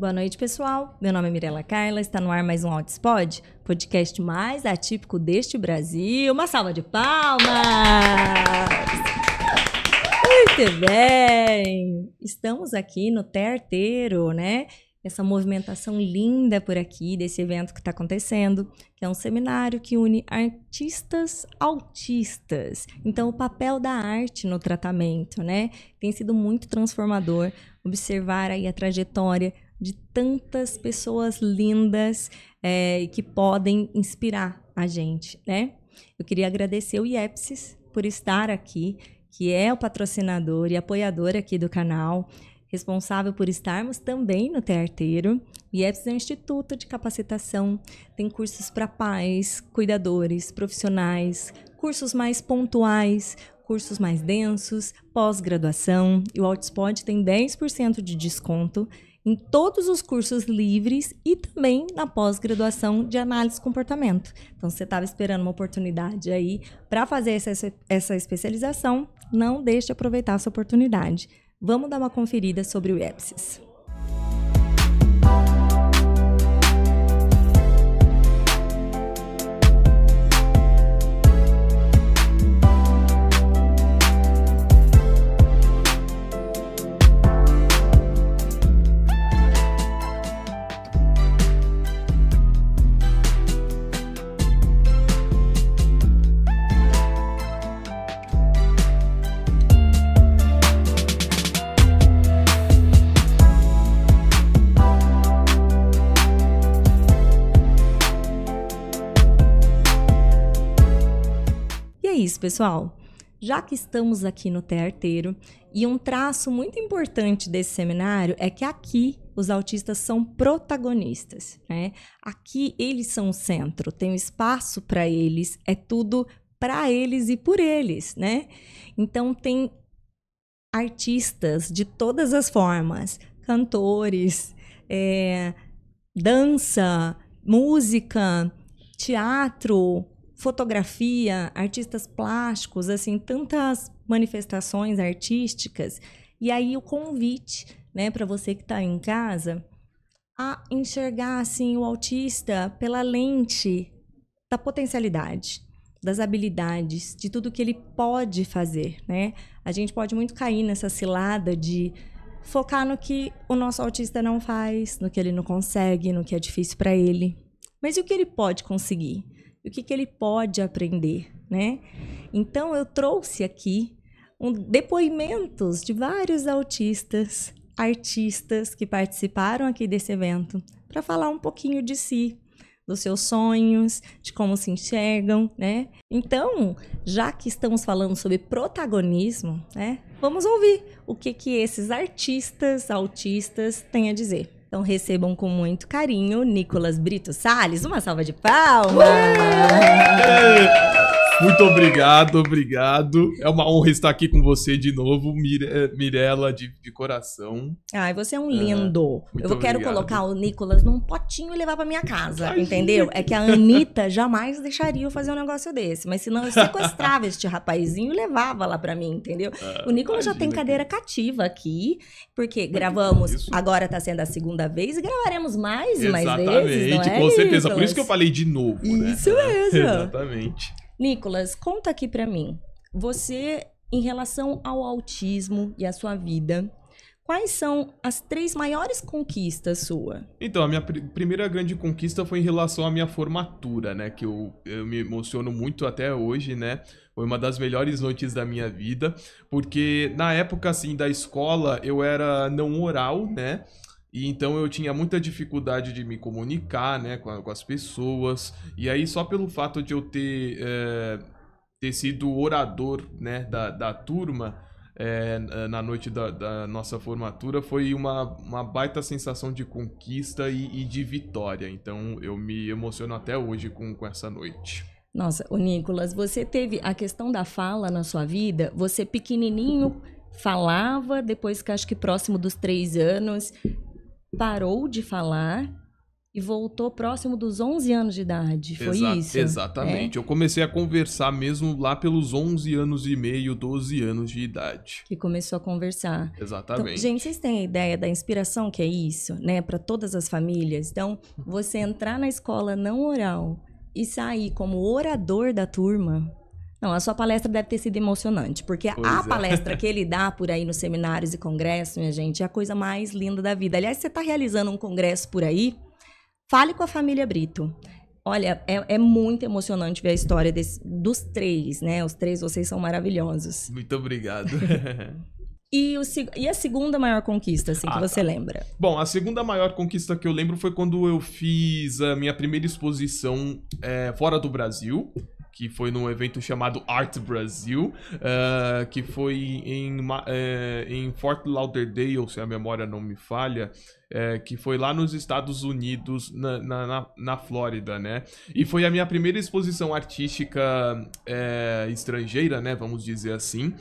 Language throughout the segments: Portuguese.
Boa noite, pessoal. Meu nome é Mirela Carla, está no ar mais um Outspod, podcast mais atípico deste Brasil. Uma salva de palmas! Muito bem! Estamos aqui no Terteiro, né? Essa movimentação linda por aqui desse evento que está acontecendo, que é um seminário que une artistas autistas. Então, o papel da arte no tratamento, né? Tem sido muito transformador observar aí a trajetória de tantas pessoas lindas é, que podem inspirar a gente, né? Eu queria agradecer o IEPSIS por estar aqui, que é o patrocinador e apoiador aqui do canal, responsável por estarmos também no Tearteiro. O IEPSIS é um instituto de capacitação, tem cursos para pais, cuidadores, profissionais, cursos mais pontuais, cursos mais densos, pós-graduação. E o Outspot tem 10% de desconto em todos os cursos livres e também na pós-graduação de análise de comportamento. Então, se você estava esperando uma oportunidade aí para fazer essa, essa especialização, não deixe de aproveitar essa oportunidade. Vamos dar uma conferida sobre o EPSIS. Isso, pessoal. Já que estamos aqui no Tearteiro, e um traço muito importante desse seminário é que aqui os autistas são protagonistas, né? Aqui eles são o centro, tem um espaço para eles, é tudo para eles e por eles, né? Então tem artistas de todas as formas, cantores, é, dança, música, teatro, fotografia, artistas plásticos, assim, tantas manifestações artísticas. E aí o convite, né, para você que está em casa, a enxergar assim o autista pela lente da potencialidade, das habilidades, de tudo que ele pode fazer, né? A gente pode muito cair nessa cilada de focar no que o nosso autista não faz, no que ele não consegue, no que é difícil para ele. Mas e o que ele pode conseguir? E o que, que ele pode aprender, né? Então eu trouxe aqui um, depoimentos de vários autistas, artistas que participaram aqui desse evento para falar um pouquinho de si, dos seus sonhos, de como se enxergam, né? Então, já que estamos falando sobre protagonismo, né? Vamos ouvir o que que esses artistas, autistas têm a dizer. Então recebam com muito carinho Nicolas Brito Sales. Uma salva de palmas! Muito obrigado, obrigado. É uma honra estar aqui com você de novo, Mire eh, Mirella, de, de coração. Ai, você é um lindo. É, eu quero obrigado. colocar o Nicolas num potinho e levar para minha casa, Ai, entendeu? Gente. É que a Anitta jamais deixaria eu fazer um negócio desse. Mas senão eu sequestrava este rapazinho e levava lá para mim, entendeu? Ah, o Nicolas já tem cadeira que... cativa aqui, porque gravamos, agora tá sendo a segunda vez e gravaremos mais e mais vezes. Exatamente, com é, certeza. Nicolas? Por isso que eu falei de novo, né? Isso mesmo. Exatamente. Nicolas, conta aqui para mim. Você, em relação ao autismo e a sua vida, quais são as três maiores conquistas sua? Então, a minha pr primeira grande conquista foi em relação à minha formatura, né? Que eu, eu me emociono muito até hoje, né? Foi uma das melhores noites da minha vida, porque na época, assim, da escola, eu era não oral, né? E então eu tinha muita dificuldade de me comunicar, né, com, a, com as pessoas. E aí só pelo fato de eu ter, é, ter sido orador, né, da, da turma é, na noite da, da, nossa formatura foi uma, uma baita sensação de conquista e, e, de vitória. Então eu me emociono até hoje com, com essa noite. Nossa, o Nicolas, você teve a questão da fala na sua vida? Você pequenininho falava, depois que acho que próximo dos três anos parou de falar e voltou próximo dos 11 anos de idade. Foi Exa- isso? Exatamente. Eu comecei a conversar mesmo lá pelos 11 anos e meio, 12 anos de idade. Que começou a conversar. Então, Exatamente. gente, vocês têm a ideia da inspiração que é isso, né, para todas as famílias? Então, você entrar na escola não oral e sair como orador da turma. Não, a sua palestra deve ter sido emocionante, porque Pois a é. palestra que ele dá por aí nos seminários e congressos, minha gente, é a coisa mais linda da vida. Aliás, você está realizando um congresso por aí, fale com a família Brito. Olha, é, é muito emocionante ver a história desse- dos três, né? Os três, vocês são maravilhosos. Muito obrigado. E, o, e a segunda maior conquista, assim, que Ah, você tá. lembra? Bom, a segunda maior conquista que eu lembro foi quando eu fiz a minha primeira exposição é, fora do Brasil, que foi num evento chamado Art Brasil, ah, que foi em, é, em Fort Lauderdale, se a memória não me falha, é, que foi lá nos Estados Unidos, na, na, na, Flórida, né? E foi a minha primeira exposição artística estrangeira, né? Vamos dizer assim.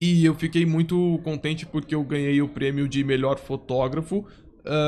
E eu fiquei muito contente porque eu ganhei o prêmio de melhor fotógrafo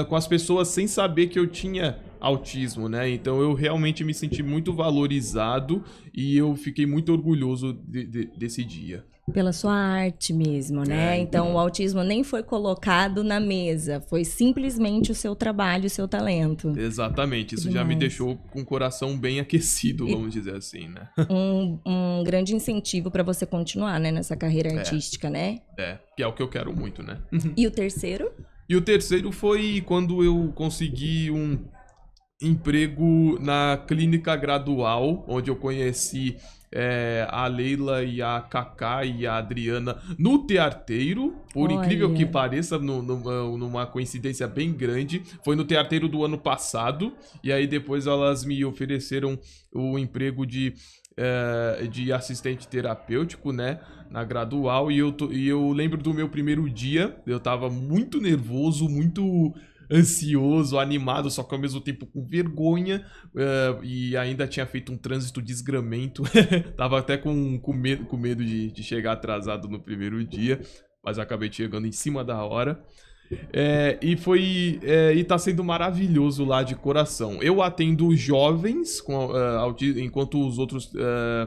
com as pessoas sem saber que eu tinha autismo, né? Então eu realmente me senti muito valorizado e eu fiquei muito orgulhoso de- de- desse dia. Pela sua arte mesmo, né? É, então, então. o autismo nem foi colocado na mesa, foi simplesmente o seu trabalho, o seu talento. Exatamente, isso Que já me demais. deixou com o coração bem aquecido, E- vamos dizer assim, né? Um, um grande incentivo para você continuar, né, nessa carreira É. artística, né? É, que é o que eu quero muito, né? E o terceiro? E o terceiro foi quando eu consegui um emprego na clínica gradual, onde eu conheci é, a Leila e a Kaká e a Adriana no tearteiro. Por Olha. incrível que pareça, no- numa, numa coincidência bem grande. Foi no tearteiro do ano passado. E aí depois elas me ofereceram o emprego de, é, de assistente terapêutico, né? Na gradual. E eu, tô- e eu lembro do meu primeiro dia. Eu tava muito nervoso, muito ansioso, animado, só que ao mesmo tempo com vergonha. eh, e ainda tinha feito um trânsito desgramento. Tava até com, com medo, com medo de, de chegar atrasado no primeiro dia. Mas acabei chegando em cima da hora. É, e foi. é, e tá sendo maravilhoso lá de coração. Eu atendo jovens, com, auti- enquanto os outros. eh,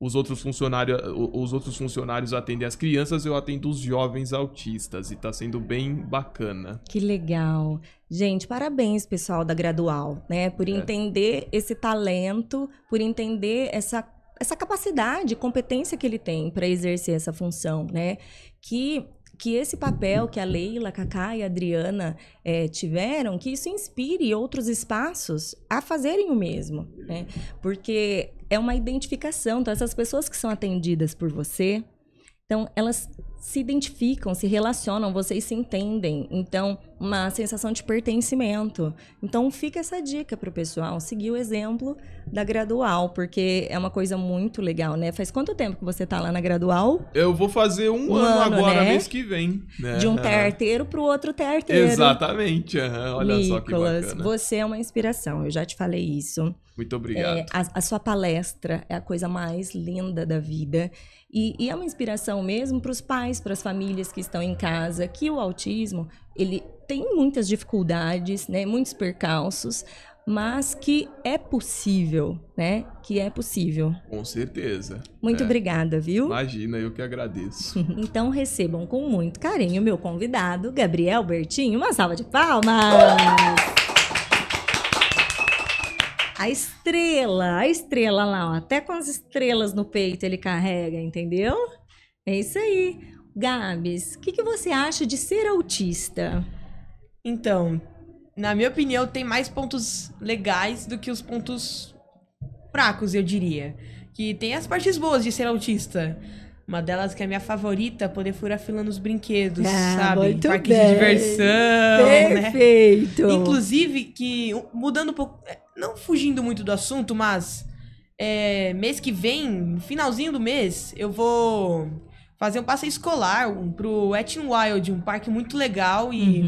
os outros, funcionários, os outros funcionários atendem as crianças, eu atendo os jovens autistas. E tá sendo bem bacana. Que legal. Gente, parabéns, pessoal da Gradual, né? Por É. entender esse talento, por entender essa, essa capacidade, competência que ele tem para exercer essa função, né? Que, que esse papel que a Leila, Cacá e a Adriana eh, tiveram, que isso inspire outros espaços a fazerem o mesmo, né? Porque é uma identificação. Então, essas pessoas que são atendidas por você, então, elas se identificam, se relacionam, vocês se entendem. Então, uma sensação de pertencimento. Então, fica essa dica pro pessoal, seguir o exemplo da Gradual, porque é uma coisa muito legal, né? Faz quanto tempo que você tá lá na Gradual? Eu vou fazer um, Um ano, ano, agora, né? mês que vem. né? De um terteiro pro outro terteiro. Exatamente. aham, Olha só que Nicolas, bacana. você é uma inspiração, eu já te falei isso. Muito obrigado. É, a, a sua palestra é a coisa mais linda da vida. E, e é uma inspiração mesmo para os pais, para as famílias que estão em casa, que o autismo, ele tem muitas dificuldades, né, muitos percalços, mas que é possível, né? Que é possível. Com certeza. Muito É. obrigada, viu? Imagina, eu que agradeço. Então recebam com muito carinho o meu convidado, Gabriel Bertinho. Uma salva de palmas! A estrela, a estrela lá, ó, até com as estrelas no peito ele carrega, entendeu? É isso aí. Gabs, o que, que você acha de ser autista? Então, na minha opinião, tem mais pontos legais do que os pontos fracos, eu diria. Que tem as partes boas de ser autista. Uma delas que é a minha favorita, poder furar fila nos brinquedos, Ah, sabe? muito Parque bem. de diversão, né? Perfeito! Inclusive, que mudando um pouco, é, não fugindo muito do assunto, mas é, mês que vem, finalzinho do mês, eu vou fazer um passeio escolar um, pro Wet n Wild, um parque muito legal e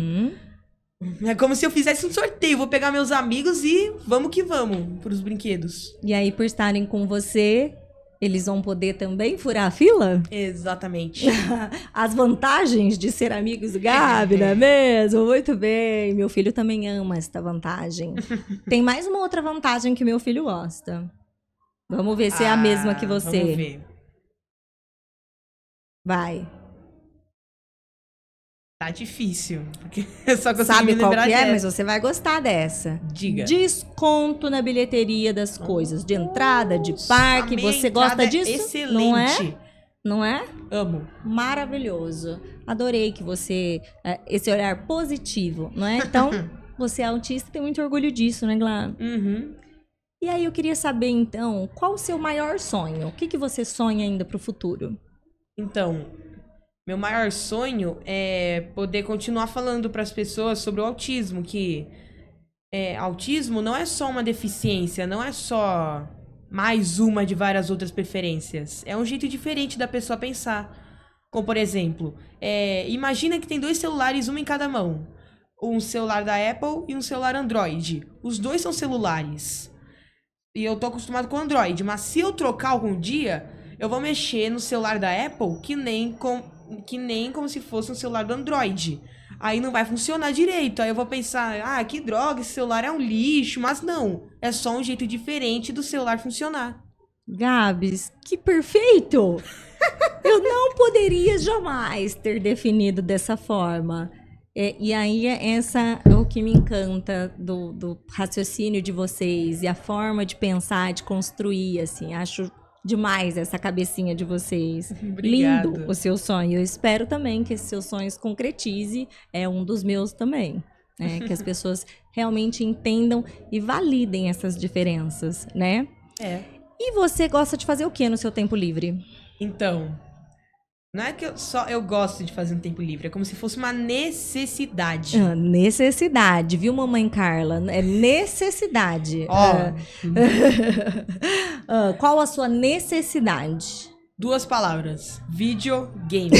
Uhum. é como se eu fizesse um sorteio. Vou pegar meus amigos e vamos que vamos pros brinquedos. E aí, por estarem com você, eles vão poder também furar a fila? Exatamente. As vantagens de ser amigos do Gabi, não é mesmo? Muito bem. Meu filho também ama esta vantagem. Tem mais uma outra vantagem que meu filho gosta. Vamos ver se é a mesma que Ah, você. Vamos ver. Vai. Tá difícil. Porque eu só consigo Sabe me qual que é? Mas você vai gostar dessa. Diga. Desconto na bilheteria das coisas. De entrada, de parque. Você gosta é disso? Excelente. Não é? Não é? Amo. Maravilhoso. Adorei que você. eh, Esse olhar positivo, não é? Então, você é autista e tem muito orgulho disso, né, Glá? Uhum. E aí eu queria saber, então, qual o seu maior sonho? O que, que você sonha ainda pro futuro? Então, meu maior sonho é poder continuar falando para as pessoas sobre o autismo, que é, autismo não é só uma deficiência, não é só mais uma de várias outras preferências. É um jeito diferente da pessoa pensar. Como, por exemplo, é, imagina que tem dois celulares, um em cada mão. Um celular da Apple e um celular Android. Os dois são celulares. E eu tô acostumado com Android, mas se eu trocar algum dia, eu vou mexer no celular da Apple que nem, com, que nem como se fosse um celular do Android. Aí não vai funcionar direito. Aí eu vou pensar, ah, que droga, esse celular é um lixo. Mas não, é só um jeito diferente do celular funcionar. Gabs, que perfeito! Eu não poderia jamais ter definido dessa forma. É, e aí, essa é o que me encanta do, do raciocínio de vocês e a forma de pensar, de construir, assim. Acho demais essa cabecinha de vocês. Obrigado. Lindo o seu sonho. Eu espero também que esse seu sonho se concretize. É um dos meus também. né? que as pessoas realmente entendam e validem essas diferenças, né? É. E você gosta de fazer o que no seu tempo livre? Então, não é que eu só eu gosto de fazer um tempo livre, é como se fosse uma necessidade. Ah, necessidade, viu, mamãe Carla? É necessidade. Ó, ah, qual a sua necessidade? duas palavras: videogame.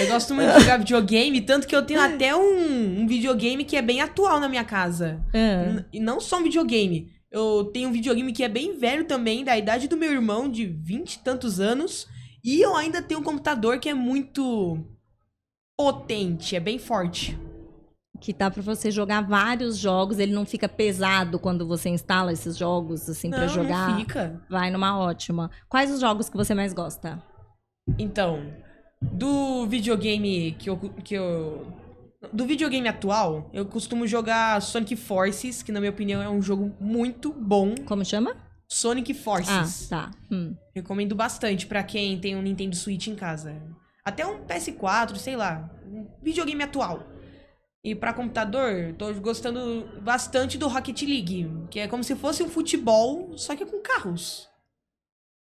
eu gosto muito de jogar videogame, tanto que eu tenho até um, um videogame que é bem atual na minha casa. Ah, E não só um videogame. Eu tenho um videogame que é bem velho também, da idade do meu irmão, de 20 e tantos anos. E eu ainda tenho um computador que é muito potente, é bem forte. que tá pra você jogar vários jogos, ele não fica pesado quando você instala esses jogos assim pra não, jogar. não fica. Vai numa ótima. Quais os jogos que você mais gosta? Então, do videogame que eu, que eu. Do videogame atual, eu costumo jogar Sonic Forces, que na minha opinião é um jogo muito bom. Como chama? Sonic Ah, Forces. tá. Hum. Recomendo bastante pra quem tem um Nintendo Switch em casa. Até um PS4, sei lá. Um videogame atual. E pra computador, tô gostando bastante do Rocket League, que é como se fosse um futebol, só que com carros.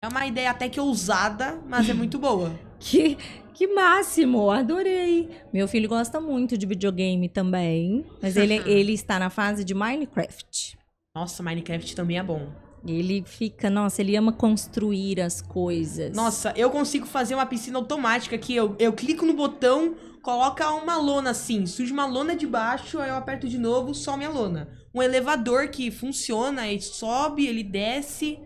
É uma ideia até que ousada, mas é muito boa. Que, que máximo, adorei. Meu filho gosta muito de videogame também, mas ele, ele está na fase de Minecraft. Nossa, Minecraft também é bom. Ele fica, nossa, ele ama construir as coisas. Nossa, eu consigo fazer uma piscina automática que eu, eu clico no botão, coloca uma lona assim, surge uma lona de baixo, aí eu aperto de novo, some a lona. Um elevador que funciona, aí sobe, ele desce.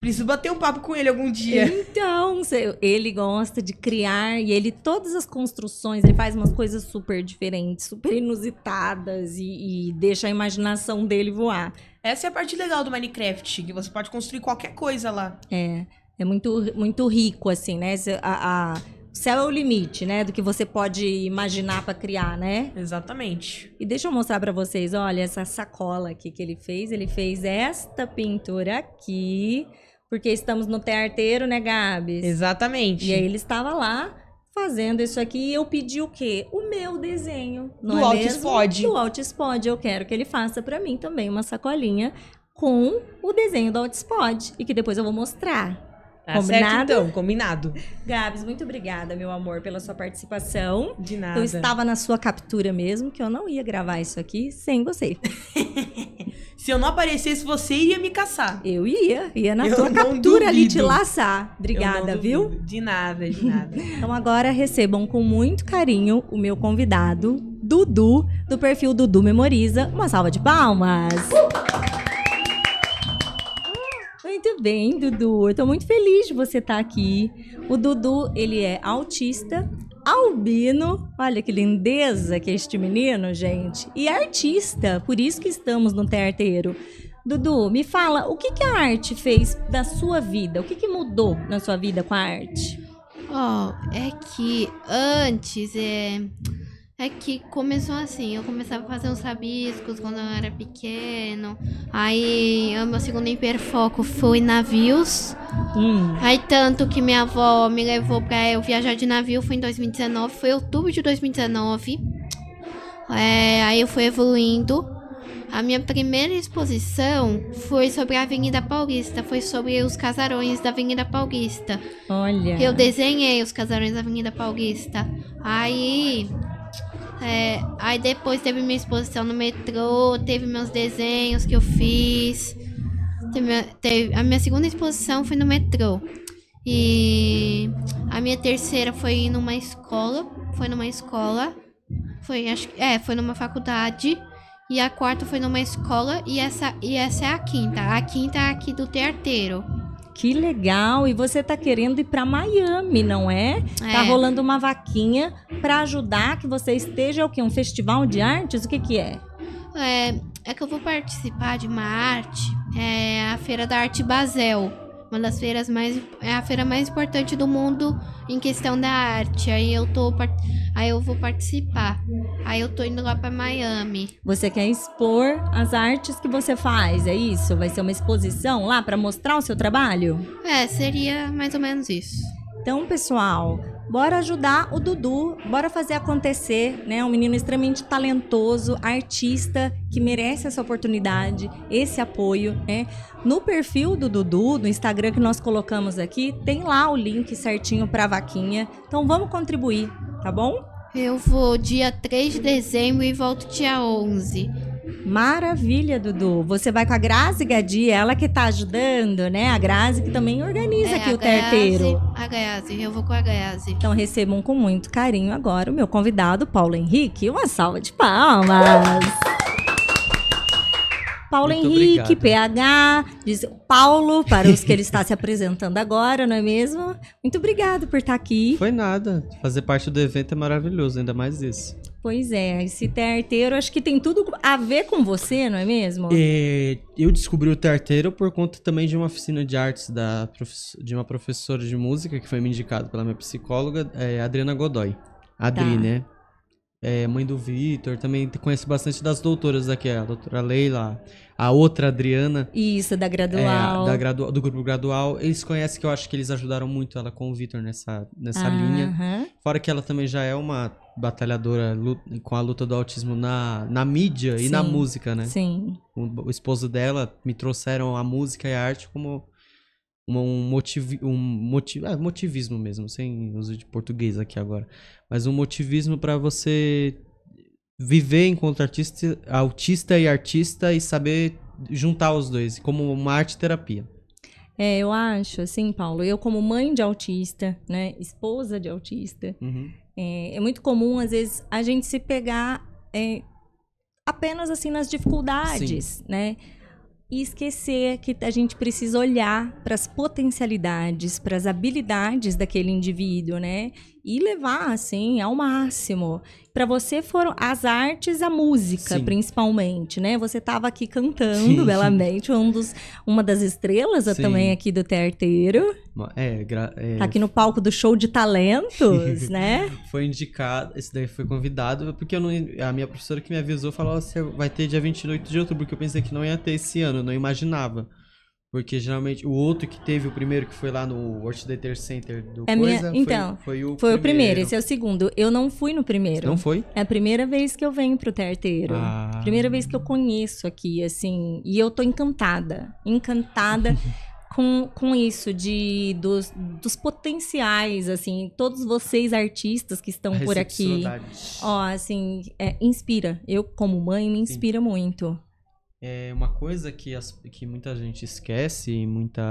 Preciso bater um papo com ele algum dia. Então, ele gosta de criar e ele, todas as construções, ele faz umas coisas super diferentes, super inusitadas e, e deixa a imaginação dele voar. Essa é a parte legal do Minecraft, que você pode construir qualquer coisa lá. É, é muito, muito rico, assim, né? A, a- o céu é o limite, né? Do que você pode imaginar pra criar, né? Exatamente. E deixa eu mostrar pra vocês, olha, essa sacola aqui que ele fez. Ele fez esta pintura aqui, porque estamos no tearteiro, né, Gabs? Exatamente. E aí ele estava lá fazendo isso aqui e eu pedi o quê? O meu desenho. Não Do é Altispod. mesmo? Do Altispod. Eu quero que ele faça pra mim também uma sacolinha com o desenho do Altispod e que depois eu vou mostrar. Tá Combinado? certo, então, combinado. Gabs, muito obrigada, meu amor, pela sua participação. De nada. Eu estava na sua captura mesmo, que eu não ia gravar isso aqui sem você. Se eu não aparecesse, você iria me caçar. Eu ia, ia na Eu tua captura ali te duvido. laçar. Obrigada, duvido. viu? De nada, de nada. Então agora recebam com muito carinho o meu convidado, Dudu, do perfil Dudu Memoriza. Uma salva de palmas. Muito bem, Dudu. Eu tô muito feliz de você estar aqui. O Dudu, ele é autista, albino. Olha que lindeza que é este menino, gente. E artista, por isso que estamos no Terteiro. Dudu, me fala, o que, que a arte fez da sua vida? O que, que mudou na sua vida com a arte? Oh, é que antes é. É que começou assim, eu começava a fazer uns rabiscos quando eu era pequeno. Aí o meu segundo hiperfoco foi navios. Hum. Aí tanto que minha avó me levou pra eu viajar de navio, foi em 2019, foi outubro de 2019. É, aí eu fui evoluindo. A minha primeira exposição foi sobre a Avenida Paulista, foi sobre os casarões da Avenida Paulista. Olha. Eu desenhei os casarões da Avenida Paulista. Aí é, aí depois teve minha exposição no metrô, teve meus desenhos que eu fiz. Teve, teve, a minha segunda exposição foi no metrô. E a minha terceira foi numa escola. Foi numa escola. Foi, acho é, foi numa faculdade. E a quarta foi numa escola e essa, e essa é a quinta. A quinta é aqui do terteiro. Que legal! E você tá querendo ir para Miami, não é? Tá é? Tá rolando uma vaquinha para ajudar que você esteja o quê? Um festival de artes? O que que é? É, é que eu vou participar de uma arte, é a Feira da Arte Basel uma das feiras mais é a feira mais importante do mundo em questão da arte. Aí eu tô aí eu vou participar. Aí eu tô indo lá para Miami. Você quer expor as artes que você faz, é isso? Vai ser uma exposição lá para mostrar o seu trabalho? É, seria mais ou menos isso. Então, pessoal, bora ajudar o Dudu, bora fazer acontecer, né? Um menino extremamente talentoso, artista, que merece essa oportunidade, esse apoio, né? No perfil do Dudu, no Instagram que nós colocamos aqui, tem lá o link certinho para vaquinha. Então vamos contribuir, tá bom? Eu vou dia 3 de dezembro e volto dia 11. Maravilha, Dudu. Você vai com a Grazi Gadi, ela que tá ajudando, né? A Grazi que também organiza é, aqui o terteiro. A Grazi, eu vou com a Grazi. Então recebam com muito carinho agora o meu convidado, Paulo Henrique. Uma salva de palmas. Paulo Muito Henrique, obrigado. PH, diz Paulo, para os que ele está se apresentando agora, não é mesmo? Muito obrigado por estar aqui. Foi nada. Fazer parte do evento é maravilhoso, ainda mais isso. Pois é, esse terteiro acho que tem tudo a ver com você, não é mesmo? É, eu descobri o terteiro por conta também de uma oficina de artes da de uma professora de música que foi me indicado pela minha psicóloga, é, Adriana Godoy. Adri, tá. né? É, mãe do Vitor, também conheço bastante das doutoras daqui, a doutora Leila, a outra Adriana. Isso, da gradual. É, da gradual do grupo gradual. Eles conhecem que eu acho que eles ajudaram muito ela com o Vitor nessa, nessa ah, linha. Fora que ela também já é uma batalhadora com a luta do autismo na, na mídia Sim. e na música, né? Sim. O, o esposo dela me trouxeram a música e a arte como um, motiv, um motiv, ah, motivismo mesmo, sem uso de português aqui agora, mas um motivismo para você viver enquanto artista, autista e artista e saber juntar os dois, como uma arte terapia. É, eu acho, assim, Paulo, eu como mãe de autista, né, esposa de autista, uhum. é, é, muito comum, às vezes, a gente se pegar é, apenas, assim, nas dificuldades, Sim. né? E esquecer que a gente precisa olhar para as potencialidades, para as habilidades daquele indivíduo, né? E levar assim ao máximo. Para você foram as artes, a música, Sim. principalmente, né? Você estava aqui cantando Sim. belamente, um dos, uma das estrelas Sim. também aqui do Terteiro. É, é, tá aqui no palco do show de talentos, né? Foi indicado, esse daí foi convidado, porque eu não, a minha professora que me avisou falou: você vai ter dia 28 de outubro, porque eu pensei que não ia ter esse ano, eu não imaginava. Porque geralmente o outro que teve o primeiro, que foi lá no World Theater Center do é Coisa, minha... Então, foi, foi, o, foi primeiro. o primeiro, esse é o segundo. Eu não fui no primeiro. Não foi? É a primeira vez que eu venho pro Terteiro. Ah. Primeira vez que eu conheço aqui, assim. E eu tô encantada. Encantada. com, com isso de dos, dos potenciais, assim, todos vocês artistas que estão por aqui. Ó, assim, é, inspira. Eu, como mãe, me inspira Sim. muito. É uma coisa que, as, que muita gente esquece e muita,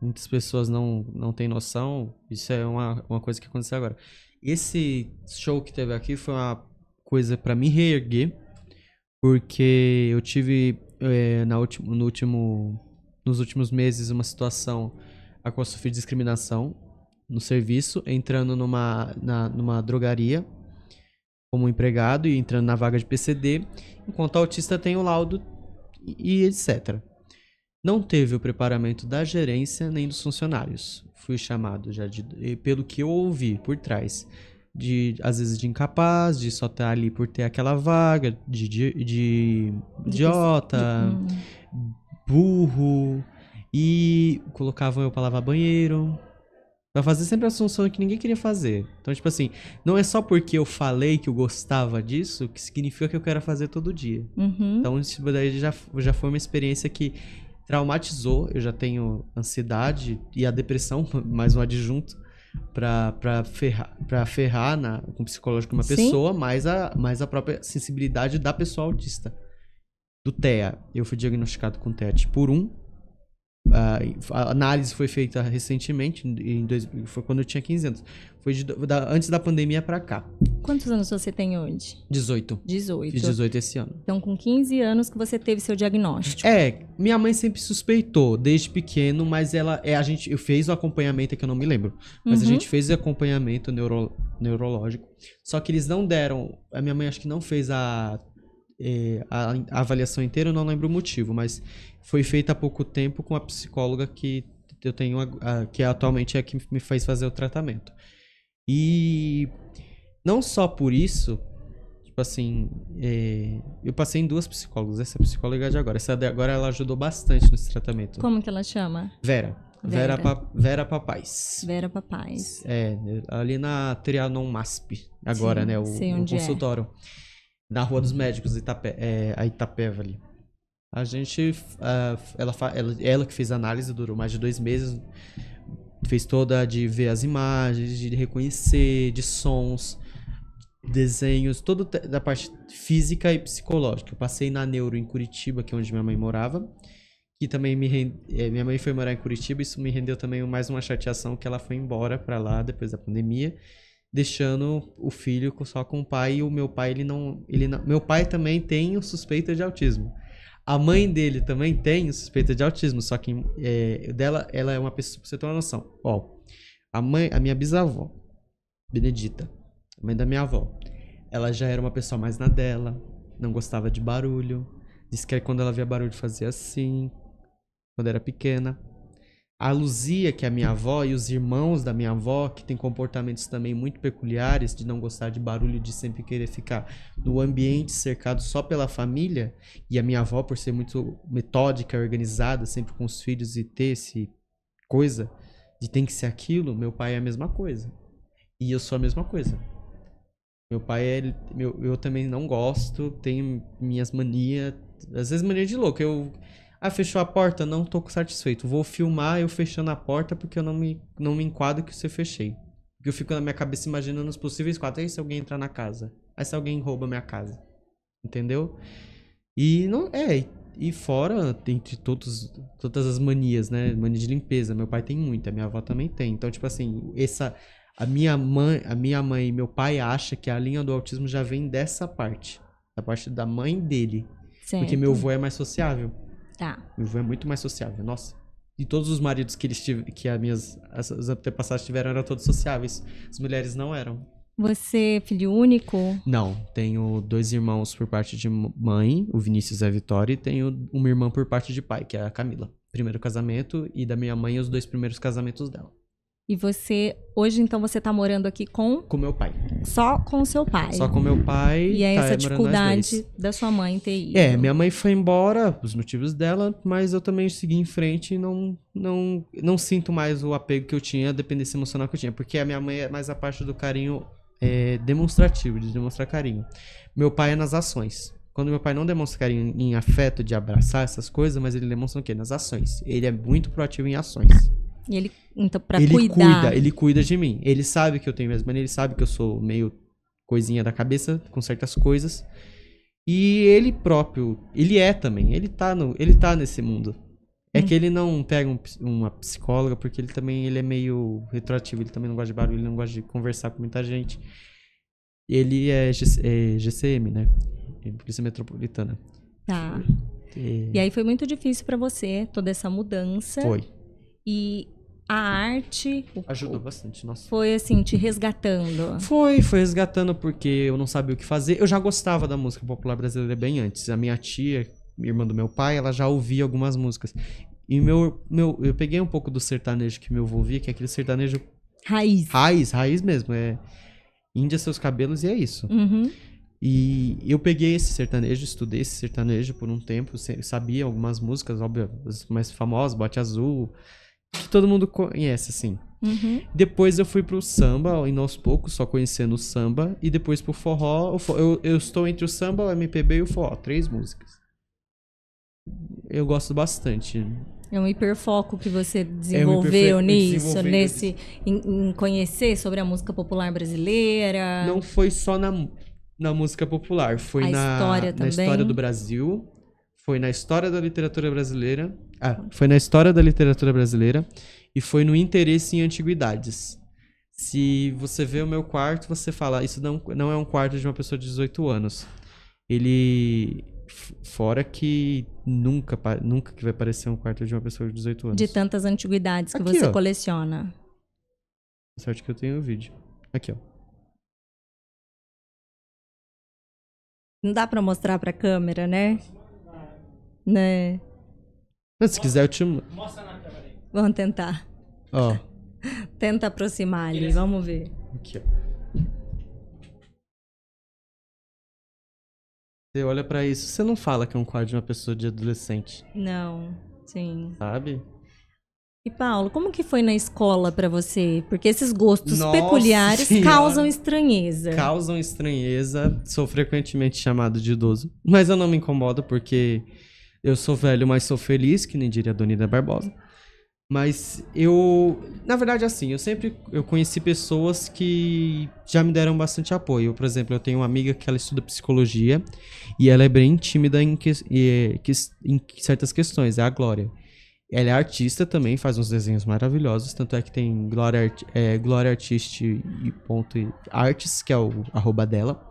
muitas pessoas não, não têm noção, isso é uma, uma coisa que aconteceu agora. Esse show que teve aqui foi uma coisa para me reerguer, porque eu tive é, na último, no último nos últimos meses uma situação a qual sofri discriminação no serviço, entrando numa, na, numa drogaria como empregado e entrando na vaga de PCD, enquanto autista tem o laudo e, etc. Não teve o preparamento da gerência nem dos funcionários. Fui chamado já de, pelo que eu ouvi por trás, de às vezes de incapaz, de só estar ali por ter aquela vaga, de, de, de idiota, Hum. burro e colocavam eu pra lavar banheiro. Pra fazer sempre as funções que ninguém queria fazer. Então, tipo assim, não é só porque eu falei que eu gostava disso que significa que eu quero fazer todo dia. Uhum. Então, isso daí já, já foi uma experiência que traumatizou. Eu já tenho ansiedade e a depressão, mais um adjunto, pra, pra ferrar, pra ferrar na, com o psicológico de uma Sim. pessoa, mais a, mais a própria sensibilidade da pessoa autista. Do TEA, eu fui diagnosticado com TEA tipo 1. A, a análise foi feita recentemente, em dois, foi quando eu tinha 15 anos. Foi de- da- antes da pandemia pra cá. Quantos anos você tem hoje? 18. 18. Fiz 18 esse ano. Então, com 15 anos que você teve seu diagnóstico. É, minha mãe sempre suspeitou desde pequeno, mas ela é a gente eu fez o acompanhamento é que eu não me lembro, mas a Uhum. gente fez o acompanhamento neuro, neurológico. Só que eles não deram, a minha mãe acho que não fez a eh, a, a avaliação inteira, eu não lembro o motivo, mas foi feita há pouco tempo com a psicóloga que eu tenho a- que atualmente é a que me fez fazer o tratamento. E não só por isso, tipo assim, é, eu passei em duas psicólogas. Essa psicóloga é de agora. Essa de agora ela ajudou bastante nesse tratamento. Como que ela chama? Vera. Vera, Vera. Pa- Vera Papais. Vera Papais. É, ali na Trianon MASP, agora, Sim, né? O, o onde é. Na Rua dos Médicos, Itape, é, a Itapeva ali. A gente. ah, ela, ela, ela que fez a análise, durou mais de dois meses. Fez toda de ver as imagens, de reconhecer, de sons, desenhos, toda da parte física e psicológica. Eu passei na Neuro em Curitiba, que é onde minha mãe morava. Que também me eh, minha mãe foi morar em Curitiba, isso me rendeu também mais uma chateação que ela foi embora pra lá depois da pandemia, deixando o filho só com o pai e o meu pai ele não, ele não... meu pai também tem suspeita de autismo. A mãe dele também tem suspeita de autismo, só que eh, dela ela é uma pessoa, pra você ter uma noção. Ó, a mãe, a minha bisavó, Benedita, mãe da minha avó, ela já era uma pessoa mais na dela, não gostava de barulho, disse que quando ela via barulho fazia assim, quando era pequena. A Luzia, que é a minha avó, e os irmãos da minha avó, que tem comportamentos também muito peculiares, de não gostar de barulho, de sempre querer ficar no ambiente cercado só pela família, e a minha avó, por ser muito metódica, organizada, sempre com os filhos e ter esse coisa de tem que ser aquilo, meu pai é a mesma coisa. E eu sou a mesma coisa. Meu pai é. Meu, eu também não gosto, tenho minhas manias. Às vezes mania de louco. Eu. Ah, fechou a porta? Não tô satisfeito. Vou filmar eu fechando a porta porque eu não me, não me enquadro que você fechei. Porque eu fico na minha cabeça imaginando os possíveis quadros. Aí se alguém entrar na casa? Aí se alguém rouba minha casa? Entendeu? E não. É, e fora, entre todos, todas as manias, né? Mania de limpeza. Meu pai tem muita, minha avó também tem. Então, tipo assim, essa. A minha mãe, a minha mãe e meu pai acham que a linha do autismo já vem dessa parte. Da parte da mãe dele. Certo. Porque meu avô é mais sociável. Tá. Meu avô é muito mais sociável, nossa. E todos os maridos que eles tive, que as minhas as, os antepassados tiveram eram todos sociáveis. As mulheres não eram. Você é filho único? Não, tenho dois irmãos por parte de mãe, o Vinícius e a Vitória, e tenho uma irmã por parte de pai, que é a Camila. Primeiro casamento e da minha mãe os dois primeiros casamentos dela. E você, hoje então você tá morando aqui com Com meu pai. só com o seu pai. Só com meu pai. E é tá, essa dois. dificuldade da sua mãe ter ido. É, minha mãe foi embora, os motivos dela, mas eu também segui em frente e não, não, não sinto mais o apego que eu tinha, a dependência emocional que eu tinha, porque a minha mãe é mais a parte do carinho é, demonstrativo, de demonstrar carinho. Meu pai é nas ações. Quando meu pai não demonstra carinho em afeto, de abraçar essas coisas, mas ele demonstra o quê? Nas ações. Ele é muito proativo em ações. E ele, então, pra ele cuidar. cuida, ele cuida de mim. Ele sabe que eu tenho minhas maneiras, ele sabe que eu sou meio coisinha da cabeça com certas coisas. E ele próprio, ele é também, ele tá no, ele tá nesse mundo. É Hum. que ele não pega um uma psicóloga porque ele também ele é meio retroativo, ele também não gosta de barulho, ele não gosta de conversar com muita gente. Ele é, é GCM, né? É Polícia Metropolitana. Tá. E E aí foi muito difícil pra você toda essa mudança. foi. E a arte Ajudou bastante, nossa. foi assim te resgatando. Foi, foi resgatando porque eu não sabia o que fazer. Eu já gostava da música popular brasileira bem antes. A minha tia, irmã do meu pai, ela já ouvia algumas músicas. E meu, meu, eu peguei um pouco do sertanejo que meu avô ouvia, que é aquele sertanejo Raiz. raiz, raiz mesmo. É Índia seus cabelos e é isso. Uhum. E eu peguei esse sertanejo, estudei esse sertanejo por um tempo, sabia algumas músicas, óbvio, as mais famosas, Bote Azul, que todo mundo conhece, assim. Uhum. Depois eu fui pro samba, e aos poucos, só conhecendo o samba, e depois pro forró. Eu, eu estou entre o samba, o MPB e o forró, três músicas. Eu gosto bastante. É um hiperfoco que você desenvolveu hiperfe- nisso, desenvolvi nesse em, em conhecer sobre a música popular brasileira. Não foi só na, na música popular, foi A na, história na também. história do Brasil, foi na história da literatura brasileira. Ah, foi na história da literatura brasileira e foi no interesse em antiguidades. Se você vê o meu quarto, você fala, isso não, não é um quarto de uma pessoa de 18 anos. Ele. Fora que nunca, nunca que vai parecer um quarto de uma pessoa de 18 anos. De tantas antiguidades que Aqui, você ó. coleciona. Sorte que eu tenho o vídeo. Aqui, ó. Não dá pra mostrar pra câmera, né? Né? Mas se quiser, eu te. mo- Vamos tentar. Ó. Tenta aproximar ali, vamos ver. Aqui, ó. Você olha pra isso, você não fala que é um quadro de uma pessoa de adolescente, Não, sim. sabe? E Paulo, como que foi na escola pra você? Porque esses gostos Nossa peculiares Senhora. causam estranheza. Causam estranheza, sou frequentemente chamado de idoso, mas eu não me incomodo porque eu sou velho, mas sou feliz, que nem diria a Dona Ida Barbosa. Mas eu, na verdade, assim, eu sempre eu conheci pessoas que já me deram bastante apoio. Por exemplo, eu tenho uma amiga que ela estuda psicologia e ela é bem tímida em, que, em certas questões, é a Glória. Ela é artista também, faz uns desenhos maravilhosos, tanto é que tem Glória, é, Glória e ponto Arts, que é o arroba dela.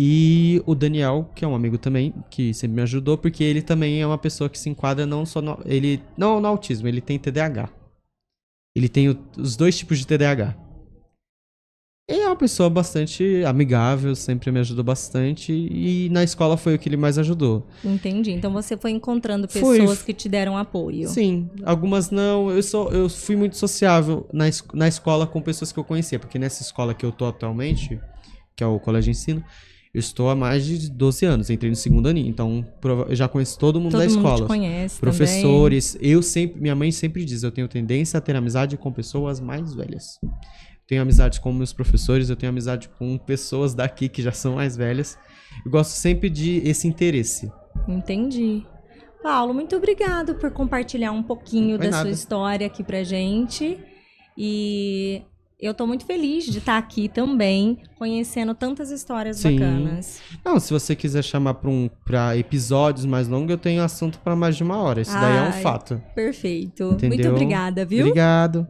E o Daniel, que é um amigo também, que sempre me ajudou, porque ele também é uma pessoa que se enquadra não só no, ele não no autismo, ele tem TDAH. Ele tem o- os dois tipos de TDAH. Ele é uma pessoa bastante amigável, sempre me ajudou bastante e na escola foi o que ele mais ajudou. Entendi. Então você foi encontrando pessoas que te deram apoio. Sim, algumas não. Eu sou, eu fui muito sociável na, na escola com pessoas que eu conhecia, porque nessa escola que eu tô atualmente, que é o colégio de ensino, eu estou há mais de 12 anos, entrei no segundo aninho, então eu já conheço todo mundo Todo da mundo escola. te conhece Professores, eu sempre, minha mãe sempre diz, eu tenho tendência a ter amizade com pessoas mais velhas. Tenho amizade com meus professores, eu tenho amizade com pessoas daqui que já são mais velhas. Eu gosto sempre de esse interesse. também. Entendi. Paulo, muito obrigado por compartilhar um pouquinho da sua nada. história aqui pra gente. E eu tô muito feliz de estar aqui também, conhecendo tantas histórias Sim. bacanas. Não, se você quiser chamar pra, um, pra episódios mais longos, eu tenho assunto pra mais de uma hora. Isso daí é um Ai, fato. Perfeito. Muito Entendeu? obrigada, viu? Obrigado.